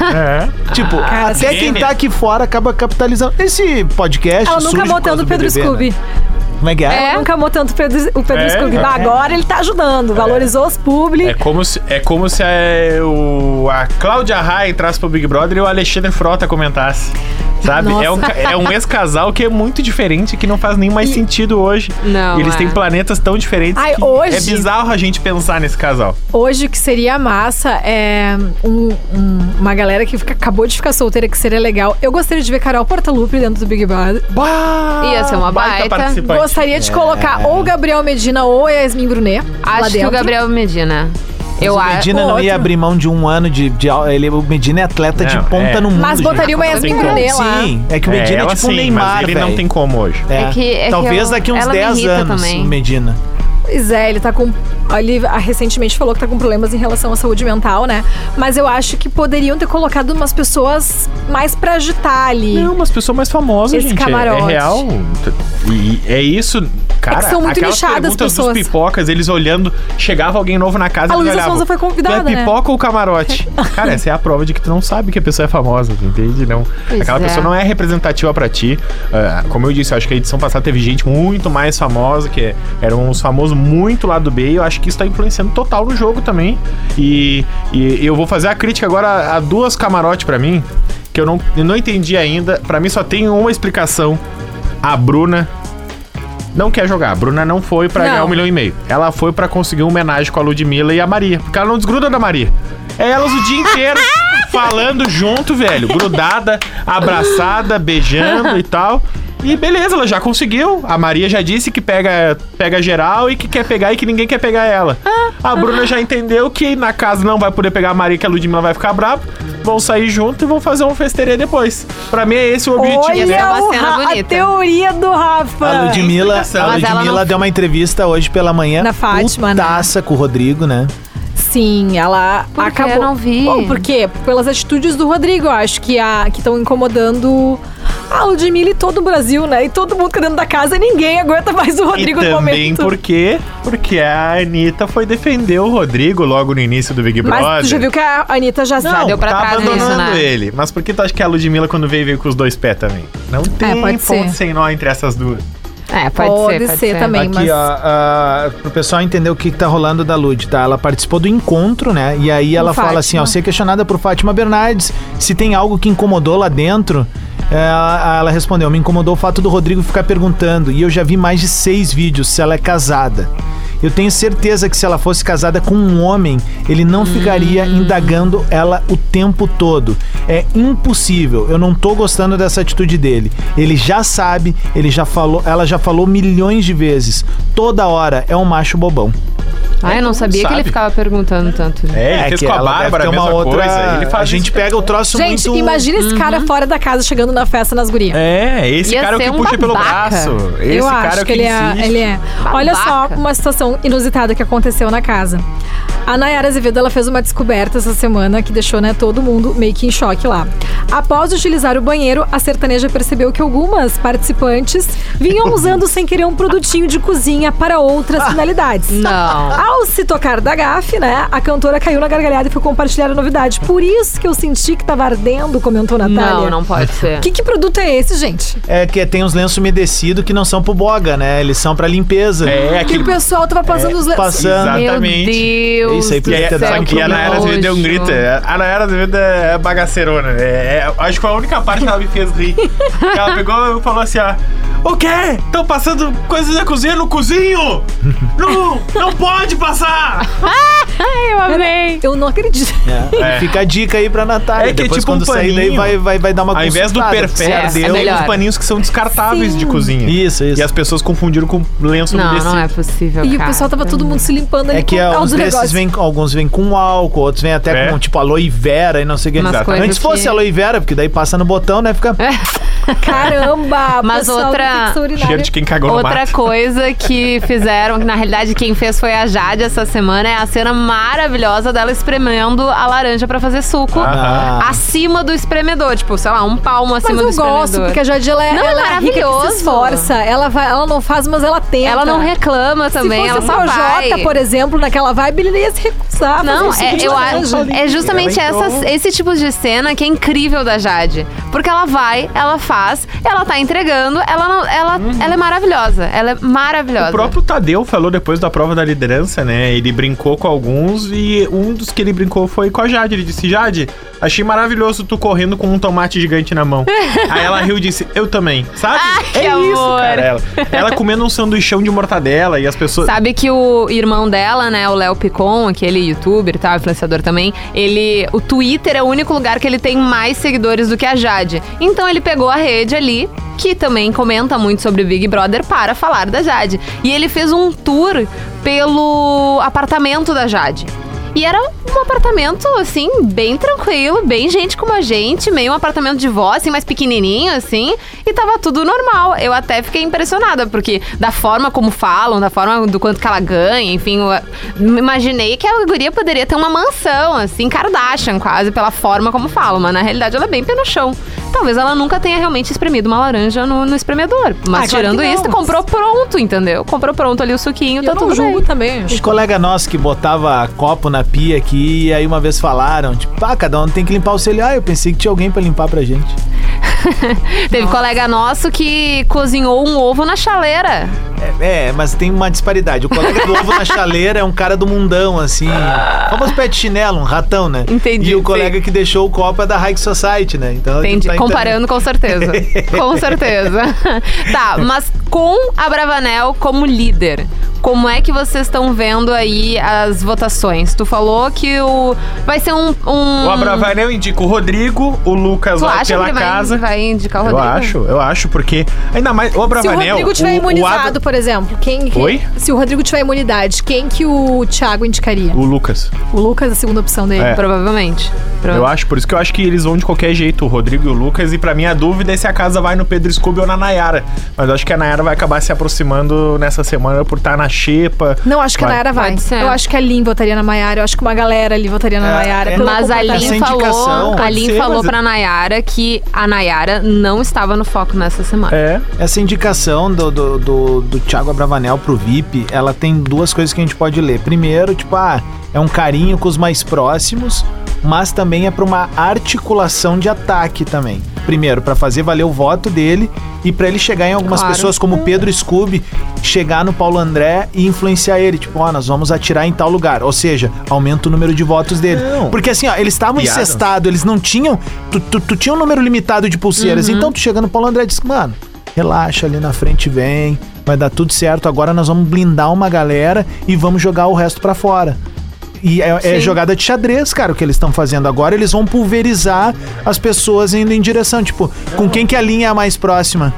É. Tipo, Cara, até quem tá aqui fora acaba capitalizando. Esse podcast. Ela nunca surge do Pedro BBB, Scooby. né? Como é que é? É. Ela nunca amou tanto o Pedro, o Pedro É, Scooby. é. Agora ele tá ajudando, valorizou os publi. É como se, é como se a, o, a Cláudia Raia entrasse pro Big Brother e o Alexandre Frota comentasse. Sabe? Nossa. É um, é um ex-casal que é muito diferente, que não faz nem mais E- sentido hoje. Não, E eles é. têm planetas tão diferentes Ai, que hoje- é bizarro a gente pensar nesse casal. Hoje o que seria massa é um- um- uma galera que fica- acabou de ficar solteira, que seria legal. Eu gostaria de ver Carol Portalupe dentro do Big Brother. Ia ser uma baita. participante. Gostaria de colocar ou o Gabriel Medina ou a Yasmin Brunet. lá Acho que o Gabriel Medina. Eu o acho. Medina não ia abrir mão de um ano de. de ele, o Medina é atleta de Não, ponta é. no mundo. Mas botaria uma gente. Yasmin Não tem Brunet lá. Sim, é que o É, Medina é, ela tipo um sim, Neymar, mas ele não velho. tem como hoje. É. É que- é que Talvez eu- daqui uns ela me 10 irrita anos, também. o Medina. Pois é, ele tá com. Ele ah, recentemente falou que tá com problemas em relação à saúde mental, né? Mas eu acho que poderiam ter colocado umas pessoas mais pra agitar ali. Não, umas pessoas mais famosas, Esse gente. É- É, camarote. real. E é isso, cara. É que são muito nichadas as pessoas. dos pipocas, eles olhando, chegava alguém novo na casa A e Luísa olhavam, Sonza foi convidada, "Tu é né?" pipoca ou camarote? cara, essa é a prova de que tu não sabe que a pessoa é famosa, entende? Não. Pois Aquela é. pessoa não é representativa pra ti. Ah, como eu disse, eu acho que a edição passada teve gente muito mais famosa, que eram uns famosos muito lá do B, e eu acho que isso tá influenciando total no jogo também. E, e eu vou fazer a crítica agora a duas camarotes pra mim, que eu não, eu não entendi ainda. Pra mim só tem uma explicação. A Bruna não quer jogar. A Bruna não foi pra Não. ganhar um milhão e meio. Ela foi pra conseguir uma homenagem com a Ludmilla e a Maria. Porque ela não desgruda da Maria. É elas o dia inteiro falando junto, velho. Grudada, abraçada, beijando e tal. E beleza, ela já conseguiu. A Maria já disse que pega, pega geral e que quer pegar e que ninguém quer pegar ela. A Bruna já entendeu que na casa não vai poder pegar a Maria, que a Ludmilla vai ficar brava. Vão sair junto e vão fazer um festeirê depois. Pra mim é esse o objetivo Olha dela. uma cena Ra- a bonita. teoria do Rafa. A Ludmilla, a Ludmilla não- deu uma entrevista hoje pela manhã. Na Fátima, né? putaça com o Rodrigo, né? Sim, ela Por acabou. Eu não vi. Bom, por quê? Pelas atitudes do Rodrigo, eu acho que a que estão incomodando a Ludmilla e todo o Brasil, né? E todo mundo que dentro da casa e ninguém aguenta mais o Rodrigo e no também momento. por quê? Porque a Anitta foi defender o Rodrigo logo no início do Big Brother. Mas tu já viu que a Anitta já Não, deu pra tá trás abandonando isso, né? ele. Mas por que tu acha que a Ludmilla, quando veio, veio com os dois pés também? Não tem pode ponto ser. sem nó entre essas duas. É, pode, Pode ser, pode ser também. Aqui, mas- ó, ah, pro pessoal entender o que, que tá rolando da Lud, tá? Ela participou do encontro, né? E aí ela fala Fátima. assim, ó, ser questionada por Fátima Bernardes se tem algo que incomodou lá dentro. é, Ela, ela respondeu, me incomodou o fato do Rodrigo ficar perguntando, e eu já vi mais de seis vídeos se ela é casada. Eu tenho certeza que se ela fosse casada com um homem, ele não ficaria indagando ela o tempo todo. É impossível. Eu não tô gostando dessa atitude dele. Ele já sabe, ele já falou, ela já falou milhões de vezes. Toda hora é um macho bobão. Ah, eu não sabia que sabe. ele ficava perguntando tanto. É, ele fez que com a Bárbara a mesma coisa. Ele faz a gente pega o troço Gente, muito imagina esse Uhum. cara fora da casa chegando na festa nas gurias. É, esse Ia cara é o que um puxa pelo babaca. braço. Esse eu cara acho é o que, que, ele é, ele é. Olha só uma situação inusitada que aconteceu na casa. A Nayara Azevedo ela fez uma descoberta essa semana que deixou né, todo mundo meio que em choque lá. Após utilizar o banheiro, a sertaneja percebeu que algumas participantes vinham usando sem querer um produtinho de cozinha para outras finalidades. Não. Ao se tocar da gafe, né, a cantora caiu na gargalhada e foi compartilhar a novidade. Por isso que eu senti que tava ardendo, comentou Natália. Não, não pode ser. Que, que produto é esse, gente? É que tem uns lenços umedecidos que não são pro boga, né? Eles são pra limpeza. É, Que aquele... o pessoal tava passando os lenços. Passando. Exatamente. Meu Deus. Isso aí E, podia ter dado um que a que Nayara Azevedo deu um grito. A Nayara Azevedo é bagaceirona. É, é- acho que foi a única parte que ela me fez rir. Que ela pegou e falou assim, ó... O quê? Estão passando coisas na cozinha no cozinho? Não, não pode passar! Eu amei. Eu não acredito. É. É. Fica a dica aí pra Natália. É que é Depois tipo um quando sair daí paninho. vai, vai, vai dar uma Ao invés do perfeito, É, é melhor. uns paninhos que são descartáveis Sim. de cozinha. Isso, isso. E as pessoas confundiram com lenço Não, umedecido. não é possível. E o cara. pessoal tava todo mundo se limpando ali É que com é, do desses negócio. Vêm, alguns vêm com álcool, outros vêm até É. com tipo aloe vera e não sei o que. Antes fosse que- aloe vera, porque daí passa no botão, né? Fica. Caramba! Mas outra-. Cheiro de quem cagou no Outra coisa que fizeram, que na realidade quem fez foi a Jade essa semana, é a cena maravilhosa dela espremendo a laranja pra fazer suco. Ah. Acima do espremedor, tipo, sei lá, um palmo Mas acima eu do espremedor. gosto, porque a Jade, ela, é- Não, é ela é maravilhoso. se esforça. Ela, vai, ela não faz, mas ela tenta. Ela não reclama também, se ela fosse só o Projota, vai. por exemplo, naquela vibe, ele ia se recusar. Não, é, eu acho, é justamente Ela entrou- essas- esse tipo de cena que é incrível da Jade. Porque ela vai, ela faz, ela tá entregando, ela não, ela, ela é maravilhosa. Ela é maravilhosa. O próprio Tadeu falou depois da prova da liderança, né? Ele brincou com alguns e um dos que ele brincou foi com a Jade. Ele disse: Jade, achei maravilhoso tu correndo com um tomate gigante na mão. Aí ela riu e disse: Eu também, sabe? Que é isso, amor. cara. Ela, ela comendo um sanduichão de mortadela e as pessoas. Sabe que o irmão dela, né, o Léo Picon, aquele youtuber e tal, influenciador também, ele. O Twitter é o único lugar que ele tem mais seguidores do que a Jade. Então ele pegou a rede ali, que também comenta muito sobre Big Brother, para falar da Jade. E ele fez um tour pelo apartamento da Jade. E era um apartamento, assim, bem tranquilo, bem gente como a gente, meio um apartamento de vó, assim, mais pequenininho, assim, e tava tudo normal. Eu até fiquei impressionada, porque da forma como falam, da forma do quanto que ela ganha, enfim, eu imaginei que a guria poderia ter uma mansão, assim, Kardashian quase, pela forma como falam, mas na realidade ela é bem pé no chão. Talvez ela nunca tenha realmente espremido uma laranja no, no espremedor, mas Ah, claro tirando isso, comprou pronto, entendeu? Comprou pronto ali o suquinho, tá Eu não tudo julgo bem. também. Um colega nosso que botava copo na pia aqui, e aí uma vez falaram, tipo, ah, cada um tem que limpar o seu. Ah, eu pensei que tinha alguém pra limpar pra gente. Teve colega nosso que cozinhou um ovo na chaleira. É, mas tem uma disparidade. O colega do ovo na chaleira é um cara do mundão, assim. Famoso pé de chinelo, um ratão, né? Entendi, E o sim. colega que deixou o copo é da High Society, né? Então, Entendi. tá Comparando com certeza. com certeza. tá, mas com a Bravanel como líder, como é que vocês estão vendo aí as votações? Tu falou que o vai ser um. um... O Abravanel indica o Rodrigo, o Lucas Tu vai acha pela que ele vai, casa. vai indicar o Eu Rodrigo? acho, eu acho, porque. Ainda mais. O Se o Abravanel. Rodrigo tiver o- o imunizado, Abra- por exemplo, quem que- Oi? Se o Rodrigo tiver imunidade, quem que o Thiago indicaria? O Lucas. O Lucas, a segunda opção dele. É. Provavelmente. Eu acho, por isso que eu acho que eles vão de qualquer jeito, o Rodrigo e o Lucas. E pra mim a dúvida é se a casa vai no Pedro Scooby ou na Nayara. Mas eu acho que a Nayara vai acabar se aproximando nessa semana por estar na xepa. Não, acho que a Vai. Nayara vai. Pode ser. Eu acho que a Lin votaria na Maiara. Eu acho que uma galera ali votaria na É, Nayara. é, pelo Mas a comportamento. Essa Lin falou, a pode Lin ser, falou mas- pra Nayara que a Nayara não estava no foco nessa semana. É. Essa indicação do, do, do, do Thiago Abravanel pro VIP, ela tem duas coisas que a gente pode ler. Primeiro, tipo, ah, é um carinho com os mais próximos, mas também é pra uma articulação de ataque também. Primeiro, pra fazer valer o voto dele e pra ele chegar em algumas Claro. pessoas como o Pedro Scooby, chegar no Paulo André e influenciar ele, tipo, ó, nós vamos atirar em tal lugar. Ou seja, aumenta o número de votos dele. Não. Porque assim, ó, eles estavam incestados, eles não tinham. Tu, tu, tu tinha um número limitado de pulseiras. Então tu chega no Paulo André e diz, mano, relaxa ali na frente, vem, vai dar tudo certo. Agora nós vamos blindar uma galera e vamos jogar o resto pra fora. E é, é jogada de xadrez, cara, o que eles estão fazendo agora. Eles vão pulverizar as pessoas indo em direção. Tipo, com quem que a linha é a mais próxima?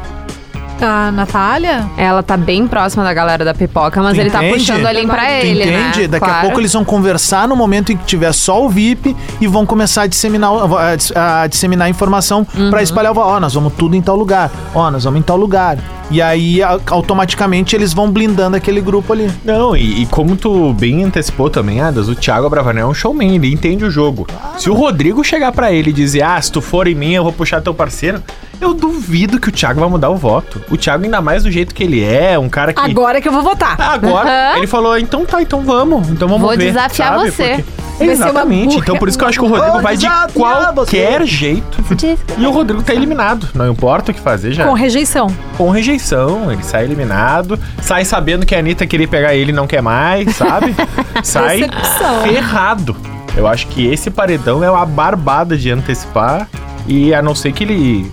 A Natália? Ela tá bem próxima da galera da pipoca, mas Tu ele tá entende? puxando a Lin pra Tu ele, entende? né? Daqui a Claro. pouco eles vão conversar no momento em que tiver só o VIP e vão começar a disseminar, a dis- a disseminar informação Uhum. pra espalhar. Ó, nós vamos tudo em tal lugar. Ó, nós vamos em tal lugar. E aí, a- automaticamente, eles vão blindando aquele grupo ali. Não, e, e como tu bem antecipou também, Adas, o Thiago Abravanel é um showman, ele entende o jogo. Se o Rodrigo chegar pra ele e dizer, ah, se tu for em mim, eu vou puxar teu parceiro, eu duvido que o Thiago vai mudar o voto. O Thiago, ainda mais do jeito que ele é, um cara que. Agora que eu vou votar. Agora, Aham. ele falou, então tá, então vamos. Então vamos Vou ver. desafiar sabe? você. Porque- Exatamente. Então por isso que eu acho que o Rodrigo Vou vai de qualquer você. jeito. E o Rodrigo tá eliminado. Não importa o que fazer já. Com rejeição. Com rejeição, ele sai eliminado, sai sabendo que a Anitta queria pegar ele e não quer mais, sabe? sai Decepção. ferrado. Eu acho que esse paredão é uma barbada de antecipar. E a não ser que ele.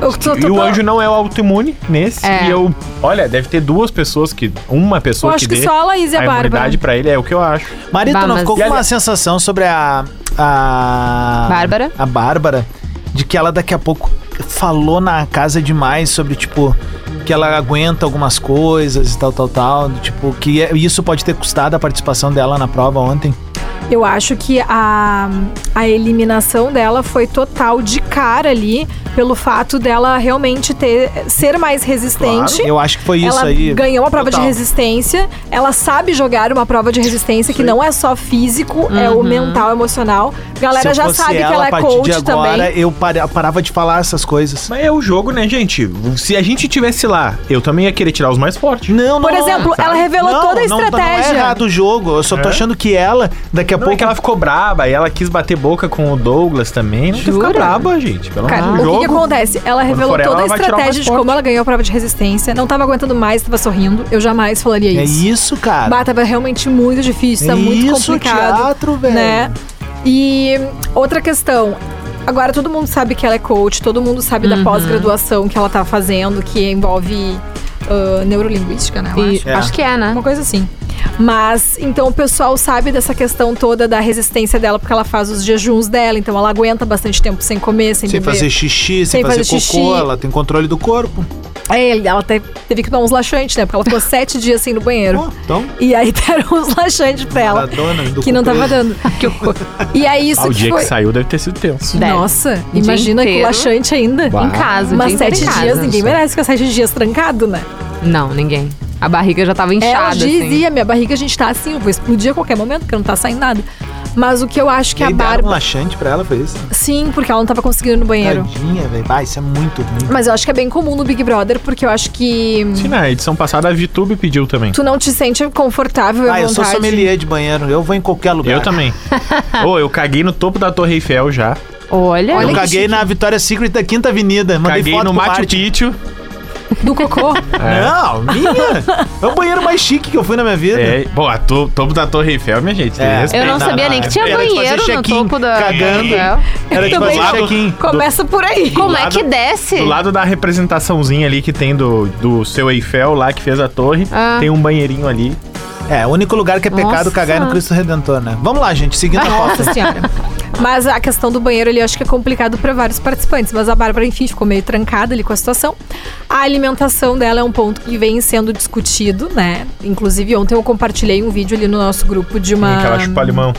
Eu tô- tô- e o tô- anjo não é o autoimune nesse. É. E eu. Olha, deve ter duas pessoas que. Uma pessoa Eu acho que dê só a Laís e a Bárbara. imunidade pra ele, é o que eu acho. Marito, Bah, não mas- ficou com E uma ali- sensação sobre a. A. Bárbara? A Bárbara. De que ela daqui a pouco falou na casa demais sobre, tipo. Que ela aguenta algumas coisas e tal, tal, tal. Tipo, que é- isso pode ter custado a participação dela na prova ontem. Eu acho que a, a eliminação dela foi total de cara ali, pelo fato dela realmente ter ser mais resistente. Eu acho que foi isso ela aí. ganhou uma prova Total. de resistência. Ela sabe jogar uma prova de resistência que não é só físico, é o mental, emocional. Galera já sabe que ela é coach de agora, também. eu para- parava de falar essas coisas. Mas é o jogo, né, gente? Se a gente tivesse lá, eu também ia querer tirar os mais fortes. Não, não. Por exemplo, sabe? ela revelou não, toda a não, Não, é estratégia. errado o jogo. Eu só tô É? achando que ela, daqui a Não, é pouco. que ela ficou braba e ela quis bater boca com o Douglas também. Não Jura? braba, gente. Pelo Cara, amor o de que, que jogo. acontece? Ela revelou ela, toda a estratégia de como ela ganhou a prova de resistência. Não tava aguentando mais, tava sorrindo. Eu jamais falaria É isso. isso, cara. Bah, tava realmente muito difícil, tá É muito isso, complicado. teatro, velho. Né? E outra questão. Agora todo mundo sabe que ela é coach, todo mundo sabe da pós-graduação que ela tá fazendo, que envolve ah, neurolinguística, né? Eu E- acho. É. Acho que é, né? Uma coisa assim. Mas, então o pessoal sabe dessa questão toda da resistência dela, porque ela faz os jejuns dela, então ela aguenta bastante tempo sem comer, sem, Sem beber. fazer xixi, sem, Sem fazer, fazer cocô, xixi. ela tem controle do corpo. É, ela te- teve que dar uns laxantes, né? Porque ela ficou sete dias assim no banheiro. Pô, então, E aí deram uns laxantes pra ela. Maradona, do Que não tava dando. que horror. E aí isso Ah, o dia foi... que saiu deve ter sido tenso. Deve. Nossa, O imagina com inteiro. laxante ainda. Bah. Em casa, Mas sete em casa. dias, ninguém merece ficar sete dias trancado, né? Não, ninguém. A barriga já tava Ela inchada, assim. dizia, minha barriga, a gente tá assim, eu vou explodir a qualquer momento, porque não tá saindo nada. Mas o que eu acho que E a deram um Bárbara... laxante pra ela, foi isso? Sim, porque ela não tava conseguindo ir no banheiro. Tadinha, velho. Ah, isso é muito ruim. Mas eu acho que é bem comum no Big Brother, porque eu acho que Sim, na edição passada a VTube pediu também. tu não te sente confortável Ah, eu sou sommelier de banheiro. Eu vou em qualquer lugar. Eu também. Ô, eu caguei no topo da Torre Eiffel já. Olha, Olha Eu que caguei chique. na Vitória Secret da Quinta Avenida. Mandei caguei foto no pro Machu Martin. Picchu. Do cocô. Não, minha. É o banheiro mais chique que eu fui na minha vida. É, bom, a to, topo da Torre Eiffel, minha gente. É. Eu não Não, sabia não, nem que tinha era de fazer banheiro no topo da. cagando. É. Era tipo Também. assim, check-in. Começa por aí. Como é lado- que desce? Do lado da representaçãozinha ali que tem do, do seu Eiffel lá que fez a torre, Ah. tem um banheirinho ali. É, o único lugar que é pecado Nossa. cagar é no Cristo Redentor, né? Vamos lá, gente, seguindo a pauta. Nossa senhora. Mas a questão do banheiro ali, eu acho que é complicado para vários participantes. Mas a Bárbara, enfim, ficou meio trancada ali com a situação. A alimentação dela é um ponto que vem sendo discutido, né? Inclusive, ontem eu compartilhei um vídeo ali no nosso grupo de uma. Que ela chupa limão.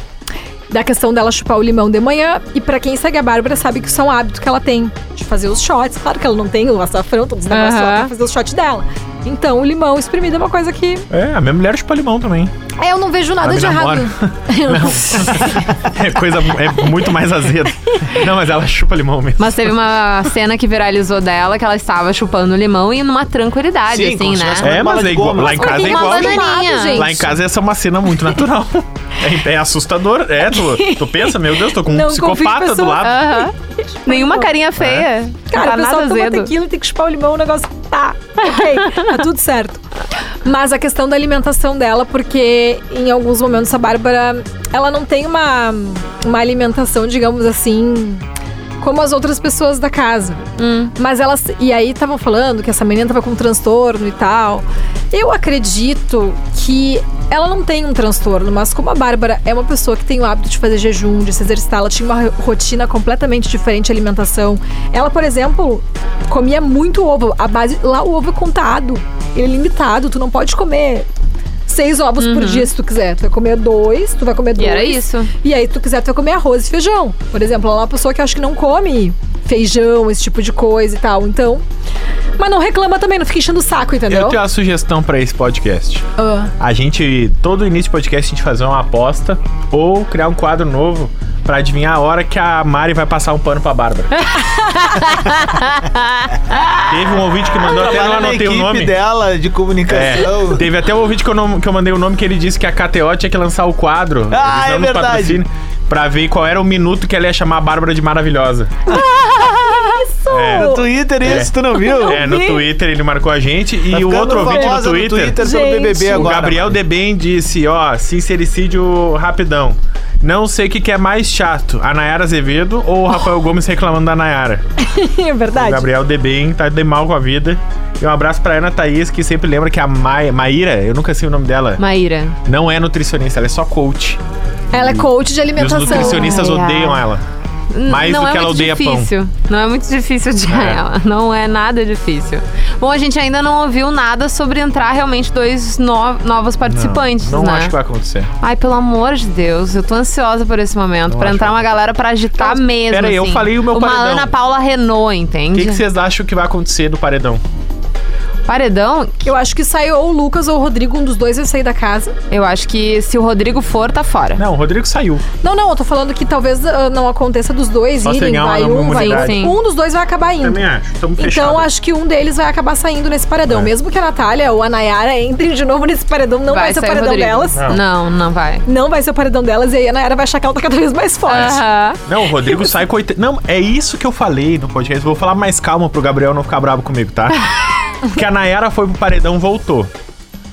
Da questão dela chupar o limão de manhã. E pra quem segue a Bárbara, sabe que isso é um hábito que ela tem de fazer os shots. Claro que ela não tem o açafrão, todos os negócios lá Aham. pra fazer os shots dela. Então, o limão espremido é uma coisa que. É, a minha mulher chupa limão também. É, eu não vejo nada de errado. Eu não- É coisa é muito mais azeda. Não, mas ela chupa limão mesmo. Mas teve uma cena que viralizou dela que ela estava chupando limão e numa tranquilidade, Sim, assim, né? É, mas é igual. Lá em casa é igual. gente. Lá em casa essa é uma cena muito natural. É, é assustador. É, tu, tu pensa, meu Deus, tô com um Não psicopata do pessoas. lado. Aham. Nenhuma carinha feia. Cara, não o tá pessoal nada toma azedo. tequila e tem que chupar o limão, o negócio tá, ok, tá tudo certo. Mas a questão da alimentação dela, porque em alguns momentos a Bárbara, ela não tem uma, uma alimentação, digamos assim, como as outras pessoas da casa. Hum. Mas elas. E aí estavam falando que essa menina tava com transtorno e tal. Eu acredito que ela não tem um transtorno, mas como a Bárbara é uma pessoa que tem o hábito de fazer jejum, de se exercitar, ela tinha uma ro- rotina completamente diferente de alimentação. Ela, por exemplo, comia muito ovo. A base. Lá o ovo é contado. Ele é limitado. Tu não pode comer. Seis ovos por dia se tu quiser. Tu vai comer dois, tu vai comer Uhum. E dois. era isso. E aí, se tu quiser, tu vai comer arroz e feijão. Por exemplo, ela é uma pessoa que eu acho que não come feijão, esse tipo de coisa e tal. Então. Mas não reclama também, não fica enchendo o saco, entendeu? Eu tenho uma sugestão pra esse podcast. Ah. A gente, todo início de podcast, a gente fazer uma aposta ou criar um quadro novo pra adivinhar a hora que a Mari vai passar um pano pra Bárbara. Teve um ouvinte que mandou, até não anotei o nome. dela de É, comunicação. teve até um ouvinte que eu, não- que eu mandei o nome que ele disse que a KTO tinha que lançar o quadro. Ah, é verdade. Pra ver qual era o minuto que ela ia chamar a Bárbara de maravilhosa. Isso! É. No Twitter, isso, tu não viu? É, no. Twitter ele marcou a gente. E o outro ouvinte no famosa Twitter. pelo Gente, BBB o O agora. Gabriel. Debem disse, ó, sincericídio rapidão. Não sei o que, que é mais chato, a Nayara Azevedo ou o Rafael Gomes reclamando da Nayara. é O verdade. Gabriel Debem tá de mal com a vida. E um abraço pra Ana Thaís, que sempre lembra que a Ma Maíra, eu nunca sei o nome dela, Maíra. não é nutricionista, ela é só coach. Ela é coach de E os alimentação. nutricionistas Ai, ai. odeiam ela. Mais não do é que ela muito odeia pão. difícil. Não é muito difícil de É. ela. Não é nada difícil. Bom, a gente ainda não ouviu nada sobre entrar realmente dois no- novos participantes, não né? acho que vai acontecer. Ai, pelo amor de Deus, eu tô ansiosa por esse momento. Não pra acho entrar uma galera pra agitar Então, mesmo. pera aí, eu assim. falei o meu Uma paredão. Ana Paula Renault, O entende? que, que vocês acham que vai acontecer do paredão? Paredão, Eu acho que sai ou o Lucas ou o Rodrigo, um dos dois vai sair da casa. eu acho que se o Rodrigo for, tá fora. Não, o Rodrigo saiu. Não, não, eu tô falando que talvez ah, não aconteça dos dois Só irem, vai um, vai. Sim. outro. Um dos dois vai acabar indo. Também acho. Fechados. Então acho que um deles vai acabar saindo nesse paredão. É. Mesmo que a Natália ou a Nayara entrem de novo nesse paredão, não vai, ser o paredão Rodrigo. delas. Não. Não, não vai. Não vai ser o paredão delas e aí a Nayara vai achar que ela tá cada vez mais forte. Aham. Não, o Rodrigo sai com 80. Não, é isso que eu falei no podcast. Vou falar mais calma pro Gabriel não ficar bravo comigo, tá? que a Nayara foi pro paredão voltou.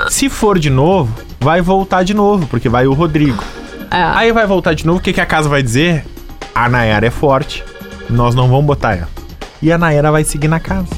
Se for de novo, vai voltar de novo, porque vai o Rodrigo. É. Aí vai voltar de novo, o que, que a casa vai dizer? A Nayara é forte, nós não vamos botar ela. E a Nayara vai seguir na casa.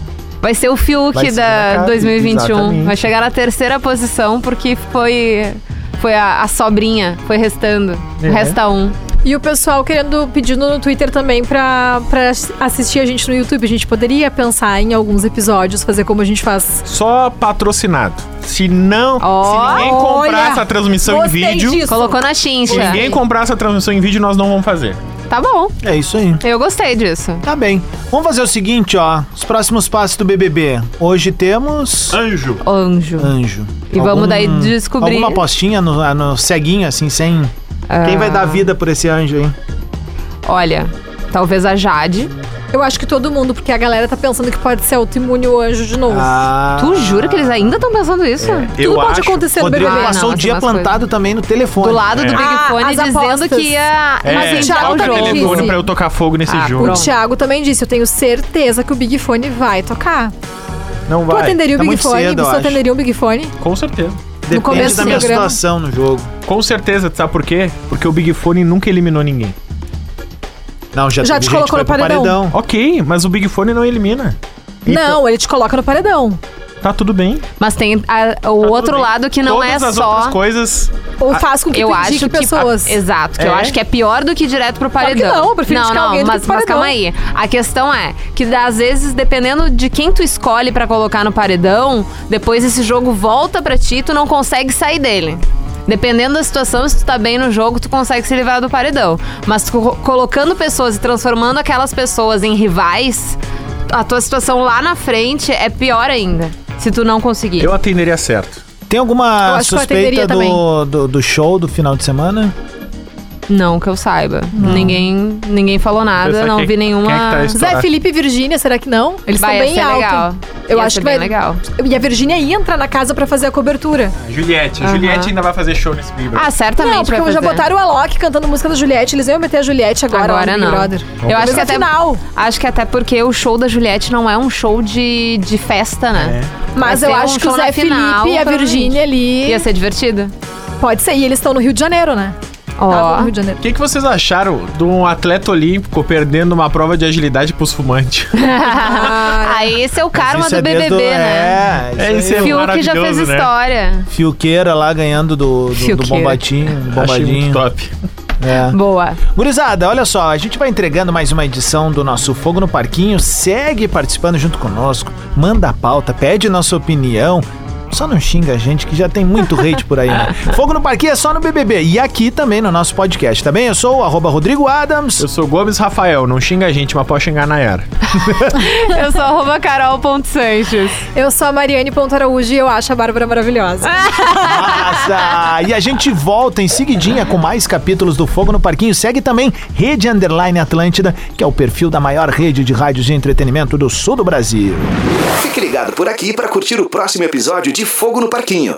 Vai ser o Fiuk da casa, 2021. exatamente. Vai chegar na terceira posição porque foi foi a, a sobrinha, foi restando. É. Resta um. E o pessoal querendo, pedindo no Twitter também pra, pra assistir a gente no YouTube. A gente poderia pensar em alguns episódios, fazer como a gente faz. Só patrocinado. Se não, Ó, se ninguém comprar olha, essa transmissão em vídeo, disso. Colocou na chincha. se ninguém comprar essa transmissão em vídeo, nós não vamos fazer. Tá bom. É isso aí. Eu gostei disso. Tá bem. Vamos fazer o seguinte, ó. Os próximos passos do BBB. Hoje temos Anjo. Anjo. anjo. E vamos daí descobrir- Alguma apostinha no, no ceguinho, assim, sem... Quem vai Ah. dar vida por esse anjo aí? Olha, talvez a Jade. Eu acho que todo mundo, porque a galera tá pensando que pode ser autoimune o anjo de novo. Ah, Tu jura que eles ainda estão pensando isso? Tudo eu pode acho- acontecer no Rodrigo BBB. Ah, passou não, o dia plantado também no telefone. Do lado do É. Big Ah, Fone as dizendo apostas. que ia É, Mas o Thiago o também telefone disse. pra eu tocar fogo nesse Ah, jogo. O. Thiago também disse, eu tenho certeza que o Big Fone vai tocar. Não Tu vai. atenderia o Tá Big muito Fone? cedo, Você atenderia um Big Fone? Com certeza. Depende da minha programa. situação no jogo. Com certeza, tu sabe por quê? Porque o Big Fone nunca eliminou ninguém. Não, já, Já te gente colocou no pro paredão. Ok, mas o Big Fone não elimina. Então, Não, ele te coloca no paredão. Tá tudo bem. Mas tem a- o Tá outro lado que não Todas é as só. outras coisas. Ou faz com que eu acho que pessoas. exato, que eu É? acho que é pior do que ir direto pro Claro que paredão. não, eu prefiro não, não, alguém do que mas, mas calma aí. A questão é que às vezes dependendo de quem tu escolhe pra colocar no paredão, depois esse jogo volta pra ti, e tu não consegue sair dele. Dependendo da situação, se tu tá bem no jogo, tu consegue se livrar do paredão. Mas co- colocando pessoas e transformando aquelas pessoas em rivais, a tua situação lá na frente é pior ainda. Se tu não conseguir. Eu atenderia certo. Tem alguma suspeita do, do, do show do final de semana? Não que eu saiba. Ninguém, ninguém falou nada, não quem- vi nenhuma. quem é tá Zé Felipe e Virgínia, será que não? Eles Vai, estão ia bem ser alto. legal. Eu Ia acho ser que bem vai. legal. E a Virgínia ia entrar na casa pra fazer a cobertura. Juliette. Aham. Juliette ainda vai fazer show nesse Big Brother. Ah, certamente não, porque vai já botaram o Alok cantando música da Juliette. Eles iam meter a Juliette agora, Agora não. Brother. Eu acho que até final. Acho que até porque o show da Juliette não é um show de, de festa, né? Mas Vai eu acho um que o Zé na final, Felipe e a. Virgínia ali. Ia ser divertido. Pode ser. E eles estão no Rio de Janeiro, né? Ó. No Rio de Janeiro. O que, que vocês acharam de um atleta olímpico perdendo uma prova de agilidade pros fumantes? Aí esse é o karma Isso do é desde BBB, o- né? É, É, isso esse aí. é Fiuk já fez maravilhoso, né? história. Fiuqueira lá ganhando do, do, do Fiuqueira. bombadinho. Do Achei bombadinho. muito top. É. Boa. Gurizada, olha só, a gente vai entregando mais uma edição do nosso Fogo no Parquinho. Segue participando junto conosco, manda a pauta, pede nossa opinião. Só não xinga a gente que já tem muito hate por aí, né? Fogo no Parquinho é só no BBB e aqui também no nosso podcast, tá bem? Eu sou o arroba Rodrigo Adams. Eu sou Gomes Rafael, não xinga a gente, mas pode xingar a Nayara. Eu sou arroba carol.sanches. Eu sou a Mariane Ponto Araújo e eu acho a Bárbara maravilhosa. Massa! E a gente volta em seguidinha com mais capítulos do Fogo no Parquinho. Segue também Rede Underline Atlântida, que é o perfil da maior rede de rádios de entretenimento do sul do Brasil. Fique ligado por aqui para curtir o próximo episódio de Fogo no Parquinho.